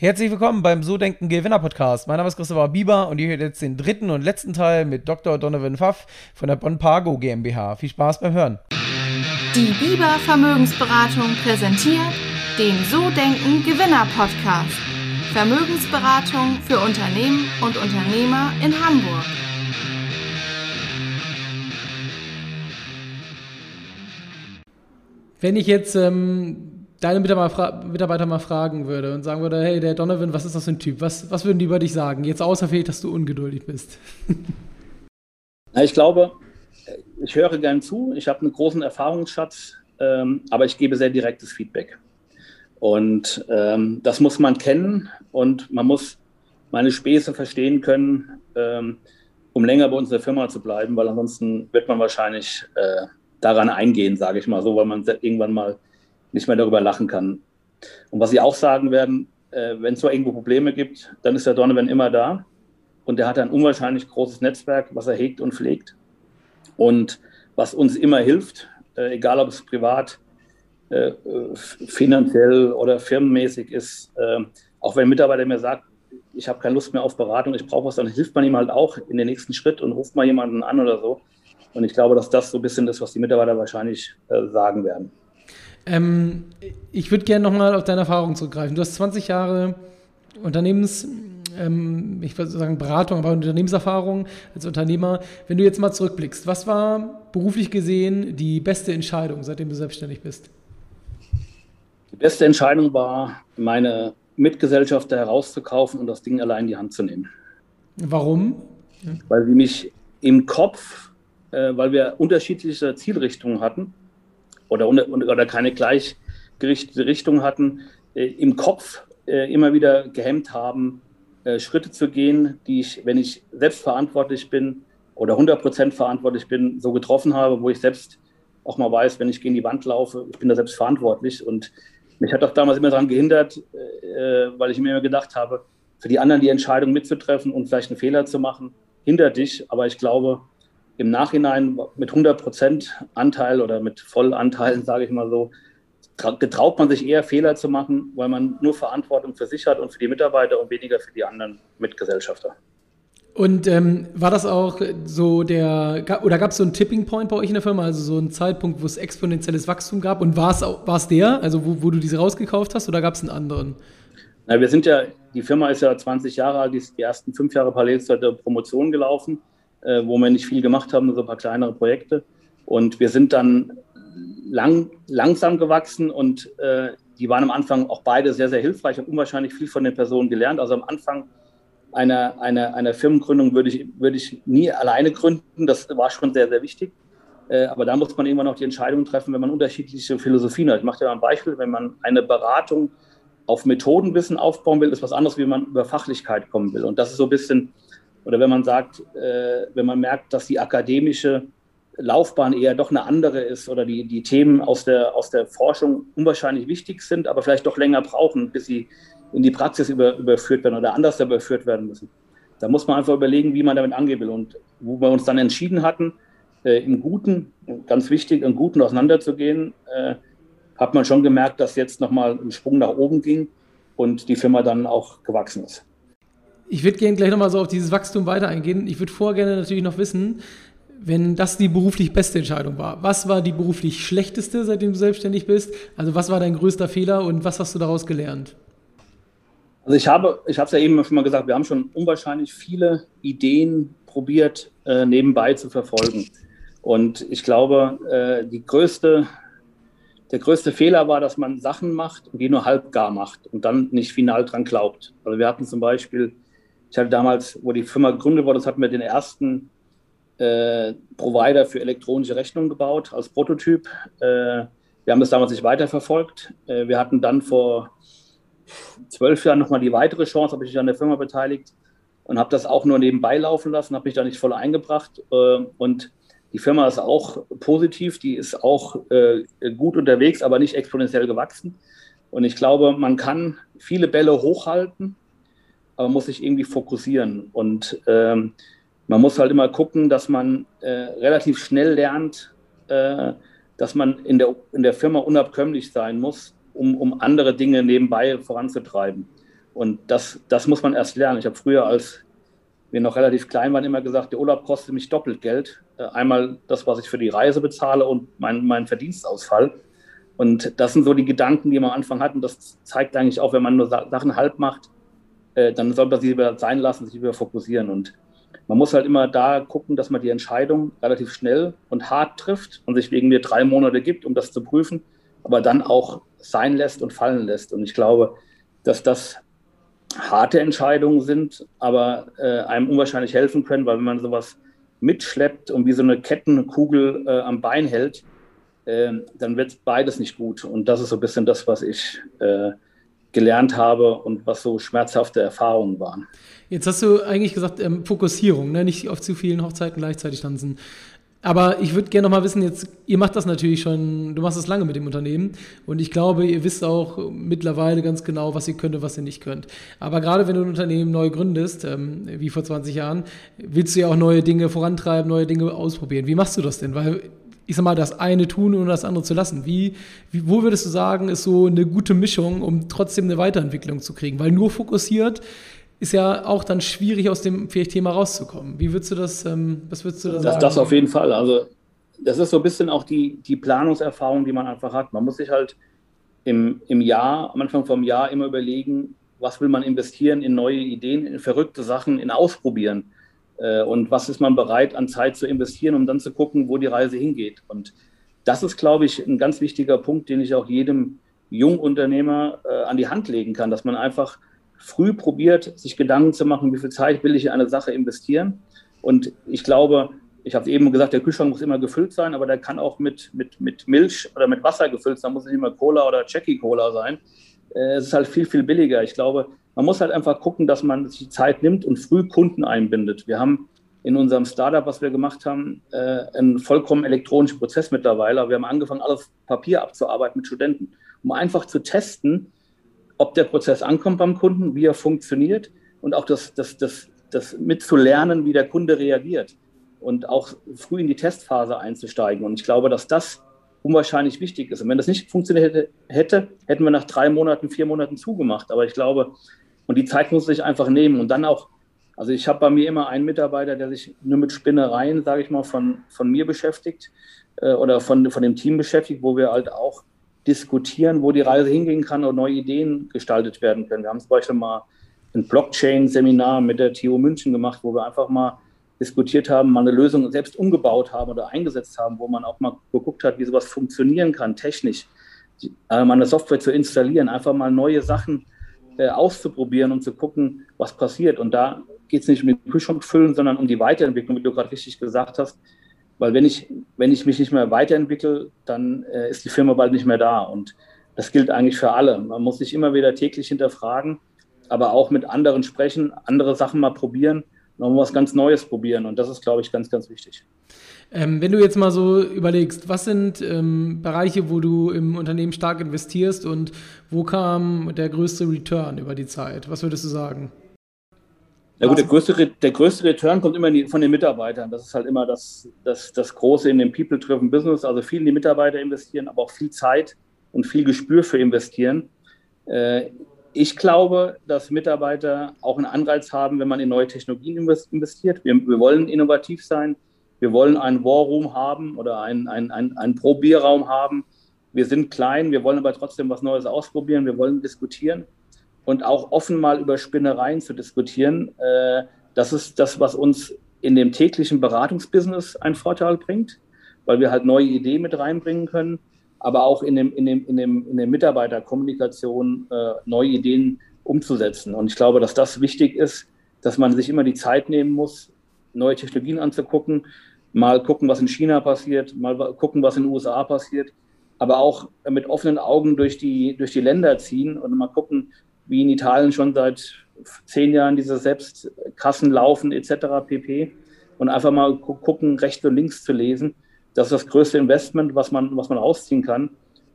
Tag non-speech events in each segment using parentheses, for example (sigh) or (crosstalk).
Herzlich willkommen beim So Denken Gewinner Podcast. Mein Name ist Christopher Bieber und ihr hört jetzt den dritten und letzten Teil mit Dr. Donovan Pfaff von der Bonn Pago GmbH. Viel Spaß beim Hören. Die Bieber Vermögensberatung präsentiert den So Denken Gewinner Podcast. Vermögensberatung für Unternehmen und Unternehmer in Hamburg. Wenn ich jetzt ähm deine Mitarbeiter mal fragen würde und sagen würde, hey, der Donovan, was ist das für ein Typ? Was, was würden die über dich sagen? Jetzt außer vielleicht, dass du ungeduldig bist. (laughs) Na, ich glaube, ich höre gern zu, ich habe einen großen Erfahrungsschatz, ähm, aber ich gebe sehr direktes Feedback. Und ähm, das muss man kennen und man muss meine Späße verstehen können, ähm, um länger bei unserer Firma zu bleiben, weil ansonsten wird man wahrscheinlich äh, daran eingehen, sage ich mal so, weil man irgendwann mal nicht mehr darüber lachen kann. Und was Sie auch sagen werden, äh, wenn es so irgendwo Probleme gibt, dann ist der Donovan immer da. Und er hat ein unwahrscheinlich großes Netzwerk, was er hegt und pflegt. Und was uns immer hilft, äh, egal ob es privat, äh, finanziell oder firmenmäßig ist, äh, auch wenn ein Mitarbeiter mir sagt, ich habe keine Lust mehr auf Beratung, ich brauche was, dann hilft man ihm halt auch in den nächsten Schritt und ruft mal jemanden an oder so. Und ich glaube, dass das so ein bisschen ist, was die Mitarbeiter wahrscheinlich äh, sagen werden. Ähm, ich würde gerne nochmal auf deine Erfahrung zurückgreifen. Du hast 20 Jahre Unternehmens, ähm, ich würde sagen Beratung, aber Unternehmenserfahrung als Unternehmer. Wenn du jetzt mal zurückblickst, was war beruflich gesehen die beste Entscheidung, seitdem du selbstständig bist? Die beste Entscheidung war, meine Mitgesellschafter herauszukaufen und das Ding allein in die Hand zu nehmen. Warum? Weil sie mich im Kopf, äh, weil wir unterschiedliche Zielrichtungen hatten, oder, oder keine gleichgerichtete Richtung hatten, äh, im Kopf äh, immer wieder gehemmt haben, äh, Schritte zu gehen, die ich, wenn ich selbst verantwortlich bin oder 100% verantwortlich bin, so getroffen habe, wo ich selbst auch mal weiß, wenn ich gegen die Wand laufe, ich bin da selbst verantwortlich. Und mich hat auch damals immer daran gehindert, weil ich mir immer gedacht habe, für die anderen die Entscheidung mitzutreffen und vielleicht einen Fehler zu machen, hindert dich. Aber ich glaube, im Nachhinein mit 100 Prozent Anteil oder mit Vollanteilen, sage ich mal so, getraut man sich eher Fehler zu machen, weil man nur Verantwortung für sich hat und für die Mitarbeiter und weniger für die anderen Mitgesellschafter. Und ähm, war das auch so der, oder gab es so einen Tipping Point bei euch in der Firma, also so einen Zeitpunkt, wo es exponentielles Wachstum gab? Und war es der, also wo, wo du diese rausgekauft hast, oder gab es einen anderen? Na, wir sind ja, die Firma ist ja 20 Jahre alt, die ist die ersten fünf Jahre parallel zur Promotion gelaufen äh, wo wir nicht viel gemacht haben, so ein paar kleinere Projekte. Und wir sind dann lang, langsam gewachsen und äh, die waren am Anfang auch beide sehr, sehr hilfreich. Ich habe unwahrscheinlich viel von den Personen gelernt. Also am Anfang einer, einer, einer Firmengründung würde ich, würde ich nie alleine gründen. Das war schon sehr, sehr wichtig. Äh, aber da muss man irgendwann auch die Entscheidung treffen, wenn man unterschiedliche Philosophien hat. Ich mache dir mal ein Beispiel. Wenn man eine Beratung auf Methodenwissen aufbauen will, ist was anderes, wie man über Fachlichkeit kommen will. Und das ist so ein bisschen oder wenn man sagt, äh, wenn man merkt, dass die akademische Laufbahn eher doch eine andere ist oder die, die Themen aus der, aus der Forschung unwahrscheinlich wichtig sind, aber vielleicht doch länger brauchen, bis sie in die Praxis über, überführt werden oder anders überführt werden müssen. Da muss man einfach überlegen, wie man damit angehen will. Und wo wir uns dann entschieden hatten, äh, im Guten, ganz wichtig, im Guten auseinanderzugehen, äh, hat man schon gemerkt, dass jetzt nochmal ein Sprung nach oben ging und die Firma dann auch gewachsen ist. Ich würde gerne gleich nochmal so auf dieses Wachstum weiter eingehen. Ich würde vorher gerne natürlich noch wissen, wenn das die beruflich beste Entscheidung war. Was war die beruflich schlechteste, seitdem du selbstständig bist? Also was war dein größter Fehler und was hast du daraus gelernt? Also ich habe, ich habe es ja eben schon mal gesagt, wir haben schon unwahrscheinlich viele Ideen probiert, äh, nebenbei zu verfolgen. Und ich glaube, äh, die größte, der größte Fehler war, dass man Sachen macht und die nur halb gar macht und dann nicht final dran glaubt. Also wir hatten zum Beispiel ich hatte damals, wo die Firma gegründet wurde, hatten wir den ersten äh, Provider für elektronische Rechnungen gebaut als Prototyp. Äh, wir haben das damals nicht weiterverfolgt. Äh, wir hatten dann vor zwölf Jahren nochmal die weitere Chance, habe ich mich an der Firma beteiligt und habe das auch nur nebenbei laufen lassen, habe mich da nicht voll eingebracht. Äh, und die Firma ist auch positiv, die ist auch äh, gut unterwegs, aber nicht exponentiell gewachsen. Und ich glaube, man kann viele Bälle hochhalten aber muss sich irgendwie fokussieren. Und ähm, man muss halt immer gucken, dass man äh, relativ schnell lernt, äh, dass man in der, in der Firma unabkömmlich sein muss, um, um andere Dinge nebenbei voranzutreiben. Und das, das muss man erst lernen. Ich habe früher, als wir noch relativ klein waren, immer gesagt, der Urlaub kostet mich doppelt Geld. Äh, einmal das, was ich für die Reise bezahle und mein, mein Verdienstausfall. Und das sind so die Gedanken, die man am Anfang hat. Und das zeigt eigentlich auch, wenn man nur Sachen halb macht, äh, dann soll man sie wieder sein lassen, sich wieder fokussieren. Und man muss halt immer da gucken, dass man die Entscheidung relativ schnell und hart trifft und sich wegen mir drei Monate gibt, um das zu prüfen, aber dann auch sein lässt und fallen lässt. Und ich glaube, dass das harte Entscheidungen sind, aber äh, einem unwahrscheinlich helfen können, weil wenn man sowas mitschleppt und wie so eine Kettenkugel äh, am Bein hält, äh, dann wird beides nicht gut. Und das ist so ein bisschen das, was ich äh, gelernt habe und was so schmerzhafte Erfahrungen waren. Jetzt hast du eigentlich gesagt, ähm, Fokussierung, ne? nicht auf zu vielen Hochzeiten gleichzeitig tanzen. Aber ich würde gerne noch mal wissen, jetzt, ihr macht das natürlich schon, du machst das lange mit dem Unternehmen und ich glaube, ihr wisst auch mittlerweile ganz genau, was ihr könnt und was ihr nicht könnt. Aber gerade wenn du ein Unternehmen neu gründest, ähm, wie vor 20 Jahren, willst du ja auch neue Dinge vorantreiben, neue Dinge ausprobieren. Wie machst du das denn? Weil ich sag mal, das eine tun und das andere zu lassen. Wie, wie, wo würdest du sagen, ist so eine gute Mischung, um trotzdem eine Weiterentwicklung zu kriegen? Weil nur fokussiert ist ja auch dann schwierig, aus dem vielleicht Thema rauszukommen. Wie würdest du das, ähm, was würdest du da sagen? Das, das auf jeden Fall. Also, das ist so ein bisschen auch die, die Planungserfahrung, die man einfach hat. Man muss sich halt im, im Jahr, am Anfang vom Jahr immer überlegen, was will man investieren in neue Ideen, in verrückte Sachen, in Ausprobieren. Äh, und was ist man bereit an Zeit zu investieren, um dann zu gucken, wo die Reise hingeht. Und das ist, glaube ich, ein ganz wichtiger Punkt, den ich auch jedem Jungunternehmer äh, an die Hand legen kann, dass man einfach früh probiert, sich Gedanken zu machen, wie viel Zeit will ich in eine Sache investieren. Und ich glaube, ich habe eben gesagt, der Kühlschrank muss immer gefüllt sein, aber der kann auch mit, mit, mit Milch oder mit Wasser gefüllt sein, muss nicht immer Cola oder Jackie Cola sein. Äh, es ist halt viel, viel billiger. Ich glaube, man muss halt einfach gucken, dass man sich Zeit nimmt und früh Kunden einbindet. Wir haben in unserem Startup, was wir gemacht haben, äh, einen vollkommen elektronischen Prozess mittlerweile. Wir haben angefangen, alles Papier abzuarbeiten mit Studenten, um einfach zu testen, ob der Prozess ankommt beim Kunden, wie er funktioniert und auch das, das, das, das mitzulernen, wie der Kunde reagiert und auch früh in die Testphase einzusteigen. Und ich glaube, dass das unwahrscheinlich wichtig ist. Und wenn das nicht funktioniert hätte, hätten wir nach drei Monaten, vier Monaten zugemacht. Aber ich glaube, und die Zeit muss sich einfach nehmen und dann auch, also ich habe bei mir immer einen Mitarbeiter, der sich nur mit Spinnereien, sage ich mal, von, von mir beschäftigt äh, oder von, von dem Team beschäftigt, wo wir halt auch diskutieren, wo die Reise hingehen kann und neue Ideen gestaltet werden können. Wir haben zum Beispiel mal ein Blockchain-Seminar mit der TU München gemacht, wo wir einfach mal diskutiert haben, mal eine Lösung selbst umgebaut haben oder eingesetzt haben, wo man auch mal geguckt hat, wie sowas funktionieren kann, technisch, äh, mal eine Software zu installieren, einfach mal neue Sachen äh, auszuprobieren und zu gucken, was passiert. Und da geht es nicht um den Kühlschrank füllen, sondern um die Weiterentwicklung, wie du gerade richtig gesagt hast. Weil wenn ich, wenn ich mich nicht mehr weiterentwickle, dann äh, ist die Firma bald nicht mehr da. Und das gilt eigentlich für alle. Man muss sich immer wieder täglich hinterfragen, aber auch mit anderen sprechen, andere Sachen mal probieren, noch was ganz Neues probieren. Und das ist, glaube ich, ganz, ganz wichtig. Ähm, wenn du jetzt mal so überlegst, was sind ähm, Bereiche, wo du im Unternehmen stark investierst und wo kam der größte Return über die Zeit? Was würdest du sagen? Ja gut, der größte, der größte Return kommt immer von den Mitarbeitern. Das ist halt immer das, das, das Große in dem People-Driven Business. Also viel in die Mitarbeiter investieren, aber auch viel Zeit und viel Gespür für investieren. Äh, ich glaube, dass Mitarbeiter auch einen Anreiz haben, wenn man in neue Technologien investiert. Wir, wir wollen innovativ sein. Wir wollen einen War Room haben oder einen, einen, einen, einen Probierraum haben. Wir sind klein, wir wollen aber trotzdem was Neues ausprobieren. Wir wollen diskutieren und auch offen mal über Spinnereien zu diskutieren. Äh, das ist das, was uns in dem täglichen Beratungsbusiness einen Vorteil bringt, weil wir halt neue Ideen mit reinbringen können, aber auch in, dem, in, dem, in, dem, in der Mitarbeiterkommunikation äh, neue Ideen umzusetzen. Und ich glaube, dass das wichtig ist, dass man sich immer die Zeit nehmen muss, neue Technologien anzugucken, mal gucken, was in China passiert, mal gucken, was in den USA passiert, aber auch mit offenen Augen durch die, durch die Länder ziehen und mal gucken, wie in Italien schon seit zehn Jahren diese Selbstkassen laufen etc. pp. Und einfach mal gucken, rechts und links zu lesen. Das ist das größte Investment, was man, was man rausziehen kann.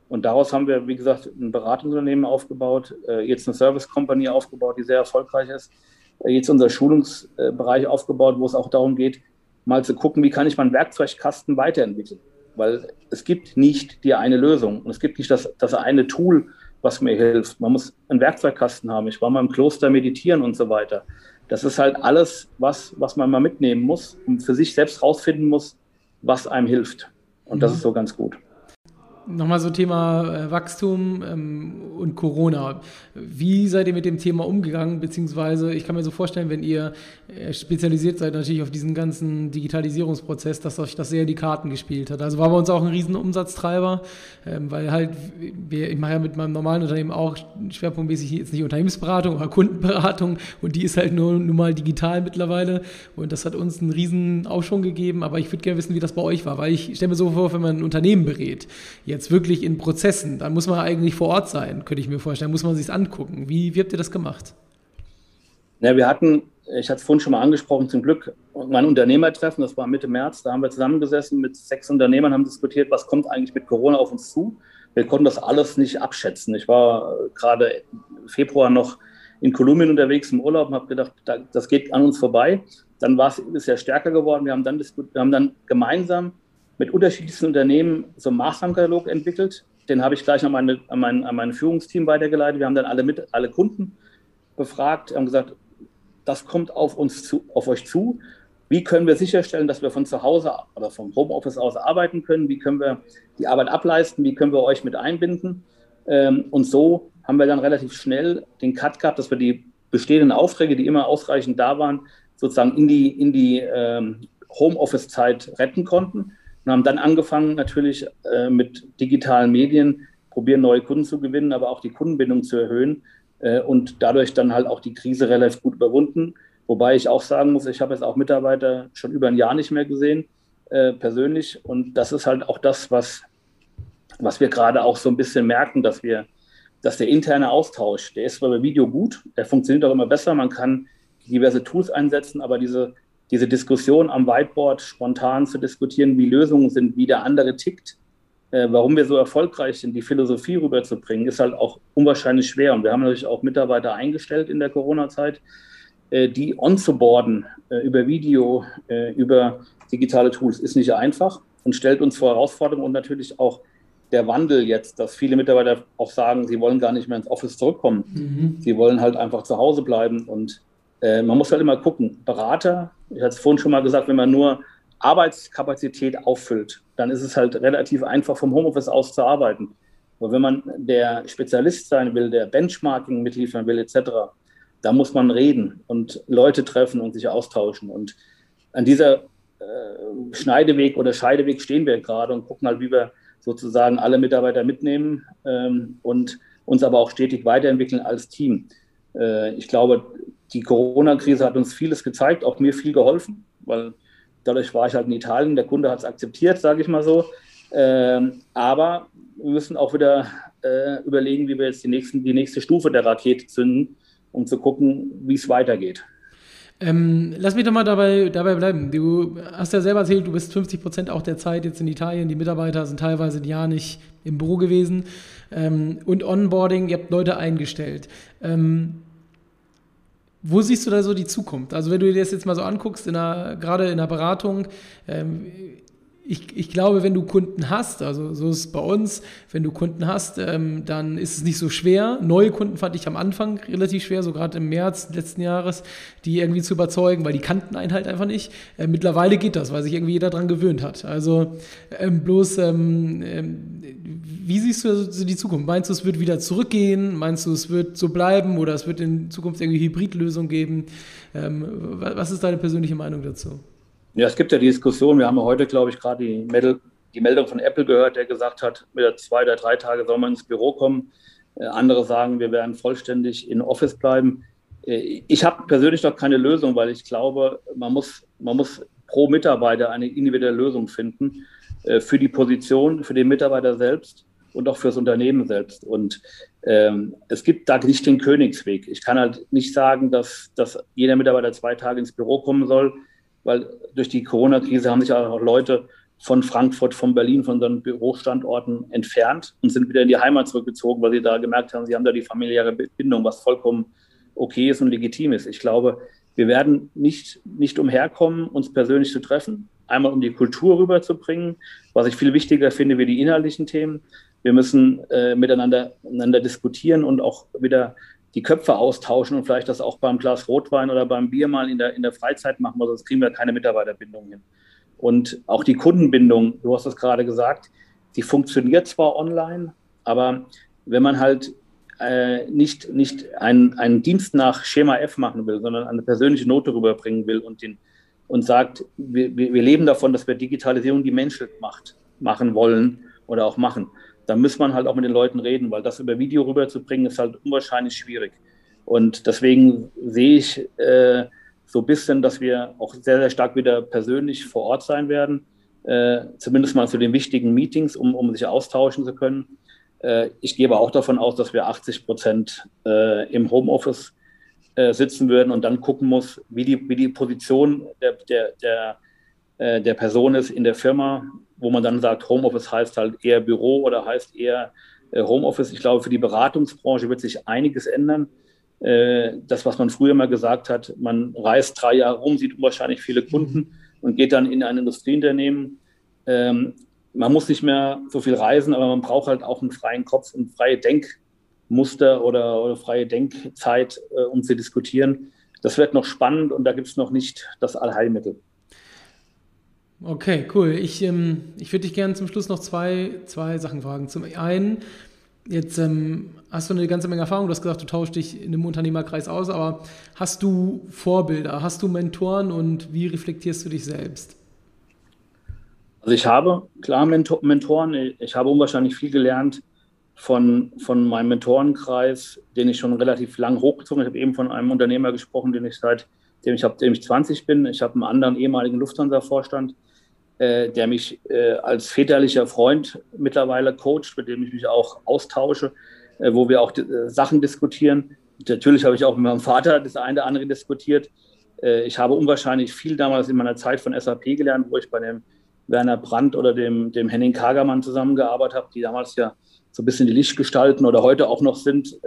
Und daraus haben wir, wie gesagt, ein Beratungsunternehmen aufgebaut, äh, jetzt eine Service Company aufgebaut, die sehr erfolgreich ist, jetzt unser Schulungsbereich aufgebaut, wo es auch darum geht, mal zu gucken, wie kann ich meinen Werkzeugkasten weiterentwickeln. Weil es gibt nicht die eine Lösung und es gibt nicht das, das eine Tool, was mir hilft. Man muss einen Werkzeugkasten haben. Ich war mal im Kloster meditieren und so weiter. Das ist halt alles, was, was man mal mitnehmen muss und für sich selbst rausfinden muss, was einem hilft. Und das mhm. ist so ganz gut. Nochmal so Thema äh, Wachstum ähm, und Corona. Wie seid ihr mit dem Thema umgegangen? Beziehungsweise, ich kann mir so vorstellen, wenn ihr äh, spezialisiert seid natürlich auf diesen ganzen Digitalisierungsprozess, dass euch das sehr die Karten gespielt hat. Also war bei uns auch ein riesen Umsatztreiber, ähm, weil halt, wir, ich mache ja mit meinem normalen Unternehmen auch schwerpunktmäßig jetzt nicht Unternehmensberatung, aber Kundenberatung und die ist halt nur, nur mal digital mittlerweile und das hat uns einen riesen Aufschwung gegeben, aber ich würde gerne wissen, wie das bei euch war, weil ich stelle mir so vor, wenn man ein Unternehmen berät, jetzt wirklich in Prozessen, dann muss man eigentlich vor Ort sein, könnte ich mir vorstellen, muss man sich angucken. Wie, wie habt ihr das gemacht? Ja, wir hatten, ich hatte es vorhin schon mal angesprochen, zum Glück mein Unternehmertreffen, das war Mitte März, da haben wir zusammengesessen mit sechs Unternehmern, haben diskutiert, was kommt eigentlich mit Corona auf uns zu. Wir konnten das alles nicht abschätzen. Ich war gerade Februar noch in Kolumbien unterwegs im Urlaub und habe gedacht, das geht an uns vorbei. Dann war es ja stärker geworden. Wir haben dann, wir haben dann gemeinsam mit unterschiedlichsten Unternehmen so einen Maßnahmenkatalog entwickelt. Den habe ich gleich an, meine, an, mein, an mein Führungsteam weitergeleitet. Wir haben dann alle, mit, alle Kunden befragt, haben gesagt, das kommt auf uns zu, auf euch zu. Wie können wir sicherstellen, dass wir von zu Hause oder vom Homeoffice aus arbeiten können? Wie können wir die Arbeit ableisten? Wie können wir euch mit einbinden? Ähm, und so haben wir dann relativ schnell den Cut gehabt, dass wir die bestehenden Aufträge, die immer ausreichend da waren, sozusagen in die, in die ähm, Homeoffice-Zeit retten konnten und haben dann angefangen, natürlich äh, mit digitalen Medien, probieren neue Kunden zu gewinnen, aber auch die Kundenbindung zu erhöhen äh, und dadurch dann halt auch die Krise relativ gut überwunden. Wobei ich auch sagen muss, ich habe jetzt auch Mitarbeiter schon über ein Jahr nicht mehr gesehen, äh, persönlich. Und das ist halt auch das, was, was wir gerade auch so ein bisschen merken, dass wir, dass der interne Austausch, der ist bei Video gut, der funktioniert auch immer besser, man kann diverse Tools einsetzen, aber diese diese Diskussion am Whiteboard spontan zu diskutieren, wie Lösungen sind, wie der andere tickt, äh, warum wir so erfolgreich sind, die Philosophie rüberzubringen, ist halt auch unwahrscheinlich schwer. Und wir haben natürlich auch Mitarbeiter eingestellt in der Corona-Zeit, äh, die onzuboarden äh, über Video, über digitale Tools, ist nicht einfach und stellt uns vor Herausforderungen und natürlich auch der Wandel jetzt, dass viele Mitarbeiter auch sagen, sie wollen gar nicht mehr ins Office zurückkommen. Mhm. Sie wollen halt einfach zu Hause bleiben und äh, man muss halt immer gucken, Berater, ich hatte es vorhin schon mal gesagt, wenn man nur Arbeitskapazität auffüllt, dann ist es halt relativ einfach vom Homeoffice aus zu arbeiten. Aber wenn man der Spezialist sein will, der Benchmarking mitliefern will, etc., da muss man reden und Leute treffen und sich austauschen. Und an dieser äh, Schneideweg oder Scheideweg stehen wir gerade und gucken halt, wie wir sozusagen alle Mitarbeiter mitnehmen ähm, und uns aber auch stetig weiterentwickeln als Team. Äh, ich glaube, die Corona-Krise hat uns vieles gezeigt, auch mir viel geholfen, weil dadurch war ich halt in Italien, der Kunde hat es akzeptiert, sage ich mal so. Ähm, aber wir müssen auch wieder äh, überlegen, wie wir jetzt die, nächsten, die nächste Stufe der Rakete zünden, um zu gucken, wie es weitergeht. Ähm, lass mich doch mal dabei, dabei bleiben. Du hast ja selber erzählt, du bist 50 Prozent auch der Zeit jetzt in Italien. Die Mitarbeiter sind teilweise ein Jahr nicht im Büro gewesen. Ähm, und Onboarding, ihr habt Leute eingestellt. Ähm, wo siehst du da so die Zukunft? Also wenn du dir das jetzt mal so anguckst, in einer, gerade in der Beratung, ähm, ich, ich, glaube, wenn du Kunden hast, also so ist es bei uns, wenn du Kunden hast, ähm, dann ist es nicht so schwer. Neue Kunden fand ich am Anfang relativ schwer, so gerade im März letzten Jahres, die irgendwie zu überzeugen, weil die kannten einen halt einfach nicht. Äh, mittlerweile geht das, weil sich irgendwie jeder daran gewöhnt hat. Also ähm, bloß, ähm, ähm wie siehst du also die Zukunft? Meinst du, es wird wieder zurückgehen? Meinst du, es wird so bleiben oder es wird in Zukunft irgendwie Hybridlösungen geben? Ähm, was ist deine persönliche Meinung dazu? Ja, es gibt ja die Diskussion. Wir haben ja heute, glaube ich, gerade die, die, Meldung von Apple gehört, der gesagt hat, wieder zwei oder drei Tage soll man ins Büro kommen. Äh, andere sagen, wir werden vollständig in Office bleiben. Äh, ich habe persönlich noch keine Lösung, weil ich glaube, man muss, man muss pro Mitarbeiter eine individuelle Lösung finden äh, für die Position, für den Mitarbeiter selbst und auch fürs Unternehmen selbst. Und ähm, es gibt da nicht den Königsweg. Ich kann halt nicht sagen, dass, dass jeder Mitarbeiter zwei Tage ins Büro kommen soll weil durch die Corona-Krise haben sich auch Leute von Frankfurt, von Berlin, von unseren Bürostandorten entfernt und sind wieder in die Heimat zurückgezogen, weil sie da gemerkt haben, sie haben da die familiäre Bindung, was vollkommen okay ist und legitim ist. Ich glaube, wir werden nicht, nicht umherkommen, uns persönlich zu treffen. Einmal, um die Kultur rüberzubringen, was ich viel wichtiger finde wie die inhaltlichen Themen. Wir müssen äh, miteinander, miteinander diskutieren und auch wieder die Köpfe austauschen und vielleicht das auch beim Glas Rotwein oder beim Bier mal in der, in der Freizeit machen, weil sonst kriegen wir keine Mitarbeiterbindung hin. Und auch die Kundenbindung, du hast es gerade gesagt, die funktioniert zwar online, aber wenn man halt äh, nicht, nicht einen, einen Dienst nach Schema F machen will, sondern eine persönliche Note rüberbringen will und, den, und sagt, wir, wir leben davon, dass wir Digitalisierung die Menschheit macht, machen wollen oder auch machen, dann muss man halt auch mit den Leuten reden, weil das über Video rüberzubringen ist halt unwahrscheinlich schwierig. Und deswegen sehe ich äh, so ein bisschen, dass wir auch sehr, sehr stark wieder persönlich vor Ort sein werden, äh, zumindest mal zu den wichtigen Meetings, um, um sich austauschen zu können. Äh, ich gehe aber auch davon aus, dass wir 80 Prozent äh, im Homeoffice äh, sitzen würden und dann gucken muss, wie die, wie die Position der, der, der, äh, der Person ist in der Firma, wo man dann sagt, Homeoffice heißt halt eher Büro oder heißt eher äh, Homeoffice. Ich glaube, für die Beratungsbranche wird sich einiges ändern. Äh, das, was man früher mal gesagt hat, man reist drei Jahre rum, sieht unwahrscheinlich viele Kunden und geht dann in ein Industrieunternehmen. Ähm, man muss nicht mehr so viel reisen, aber man braucht halt auch einen freien Kopf und freie Denkmuster oder, oder freie Denkzeit, um zu diskutieren. Das wird noch spannend und da gibt es noch nicht das Allheilmittel. Okay, cool. Ich, ähm, ich würde dich gerne zum Schluss noch zwei, zwei Sachen fragen. Zum einen, jetzt ähm, hast du eine ganze Menge Erfahrung. Du hast gesagt, du tauschst dich in einem Unternehmerkreis aus, aber hast du Vorbilder? Hast du Mentoren und wie reflektierst du dich selbst? Also ich habe klar Mentor Mentoren. Ich habe unwahrscheinlich viel gelernt von, von meinem Mentorenkreis, den ich schon relativ lang hochgezogen habe. Ich habe eben von einem Unternehmer gesprochen, den ich seit dem ich, dem ich 20 bin. Ich habe einen anderen ehemaligen Lufthansa-Vorstand, äh, der mich äh, als väterlicher Freund mittlerweile coacht, mit dem ich mich auch austausche, äh, wo wir auch äh, Sachen diskutieren. Natürlich habe ich auch mit meinem Vater das eine oder andere diskutiert. Äh, ich habe unwahrscheinlich viel damals in meiner Zeit von SAP gelernt, wo ich bei dem Werner Brandt oder dem, dem Henning Kagermann zusammengearbeitet habe, die damals ja so ein bisschen die Lichtgestalten oder heute auch noch sind,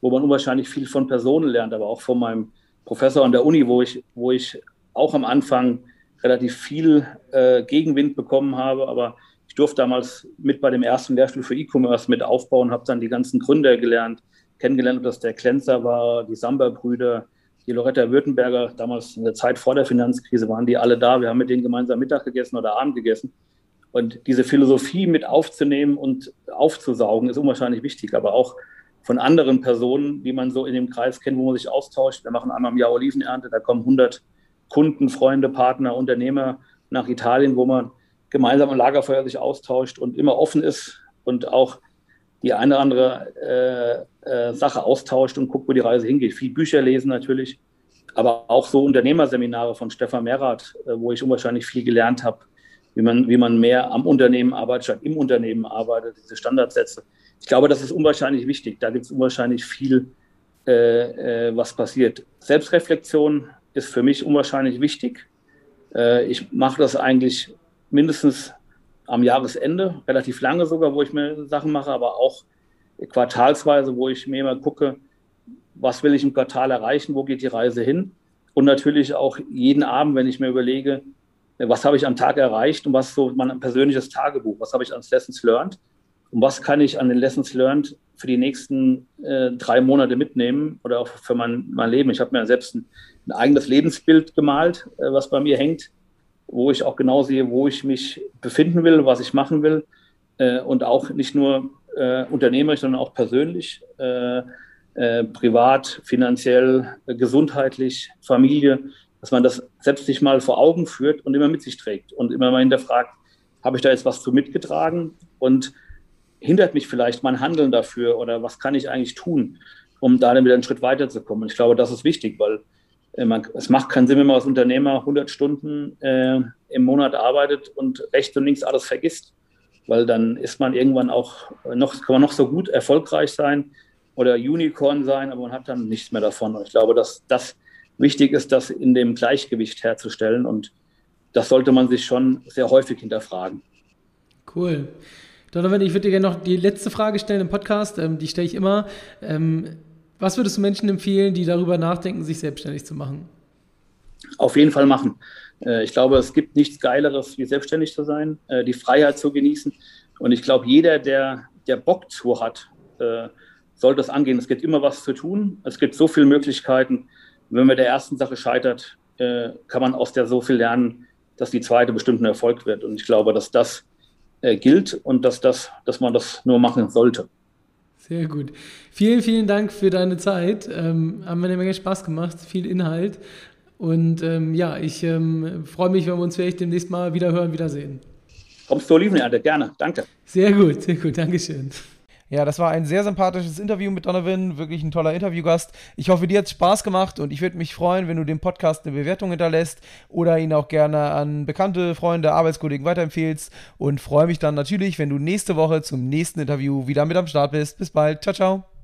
wo man unwahrscheinlich viel von Personen lernt, aber auch von meinem Professor an der Uni, wo ich, wo ich auch am Anfang relativ viel äh, Gegenwind bekommen habe, aber ich durfte damals mit bei dem ersten Lehrstuhl für E-Commerce mit aufbauen, habe dann die ganzen Gründer gelernt, kennengelernt, ob das der Klenzer war, die Samba-Brüder, die Loretta Württemberger, damals in der Zeit vor der Finanzkrise waren die alle da. Wir haben mit denen gemeinsam Mittag gegessen oder Abend gegessen. Und diese Philosophie mit aufzunehmen und aufzusaugen, ist unwahrscheinlich wichtig. Aber auch von anderen Personen, die man so in dem Kreis kennt, wo man sich austauscht. Wir machen einmal im Jahr Olivenernte, da kommen 100 Kunden, Freunde, Partner, Unternehmer nach Italien, wo man gemeinsam am Lagerfeuer sich austauscht und immer offen ist und auch die eine oder andere äh, äh, Sache austauscht und guckt, wo die Reise hingeht. Viel Bücher lesen natürlich, aber auch so Unternehmerseminare von Stefan Merath, äh, wo ich unwahrscheinlich viel gelernt habe, wie man, wie man mehr am Unternehmen arbeitet, statt im Unternehmen arbeitet, diese Standardsätze. Ich glaube, das ist unwahrscheinlich wichtig. Da gibt es unwahrscheinlich viel, äh, äh, was passiert. Selbstreflexion ist für mich unwahrscheinlich wichtig. Äh, ich mache das eigentlich mindestens am Jahresende, relativ lange sogar, wo ich mir Sachen mache, aber auch quartalsweise, wo ich mir immer gucke, was will ich im Quartal erreichen, wo geht die Reise hin. Und natürlich auch jeden Abend, wenn ich mir überlege, was habe ich am Tag erreicht und was so mein persönliches Tagebuch, was habe ich als Lessons Learned und was kann ich an den Lessons Learned für die nächsten äh, drei Monate mitnehmen oder auch für mein, mein Leben. Ich habe mir selbst ein, ein eigenes Lebensbild gemalt, äh, was bei mir hängt, wo ich auch genau sehe, wo ich mich befinden will, was ich machen will äh, und auch nicht nur äh, unternehmerisch, sondern auch persönlich, äh, äh, privat, finanziell, gesundheitlich, Familie, dass man das selbst sich mal vor Augen führt und immer mit sich trägt und immer mal hinterfragt, habe ich da jetzt was zu mitgetragen und hindert mich vielleicht mein Handeln dafür oder was kann ich eigentlich tun, um da dann wieder einen Schritt weiterzukommen. ich glaube, das ist wichtig, weil man, es macht keinen Sinn, wenn man als Unternehmer 100 Stunden äh, im Monat arbeitet und rechts und links alles vergisst, weil dann ist man irgendwann auch noch, kann man noch so gut erfolgreich sein oder Unicorn sein, aber man hat dann nichts mehr davon. Und ich glaube, dass das wichtig ist, das in dem Gleichgewicht herzustellen und das sollte man sich schon sehr häufig hinterfragen. Cool. Donovan, ich würde dir gerne noch die letzte Frage stellen im Podcast. Ähm, die stelle ich immer. Ähm, was würdest du Menschen empfehlen, die darüber nachdenken, sich selbstständig zu machen? Auf jeden Fall machen. Äh, ich glaube, es gibt nichts Geileres, wie selbstständig zu sein, äh, die Freiheit zu genießen. Und ich glaube, jeder, der der Bock zu hat, äh, soll das angehen. Es gibt immer was zu tun. Es gibt so viele Möglichkeiten. Wenn man der ersten Sache scheitert, kann man aus der so viel lernen, dass die zweite bestimmt ein Erfolg wird. Und ich glaube, dass das gilt und dass, das, dass man das nur machen sollte. Sehr gut. Vielen, vielen Dank für deine Zeit. Ähm, haben mir eine Menge Spaß gemacht, viel Inhalt. Und ähm, ja, ich ähm, freue mich, wenn wir uns vielleicht demnächst mal wieder hören, wiedersehen. Kommst du Olivenernte? Gerne. Danke. Sehr gut, sehr gut. Dankeschön. Ja, das war ein sehr sympathisches Interview mit Donovan, wirklich ein toller Interviewgast. Ich hoffe, dir hat es Spaß gemacht und ich würde mich freuen, wenn du dem Podcast eine Bewertung hinterlässt oder ihn auch gerne an bekannte Freunde, Arbeitskollegen weiterempfehlst und freue mich dann natürlich, wenn du nächste Woche zum nächsten Interview wieder mit am Start bist. Bis bald. Ciao, ciao.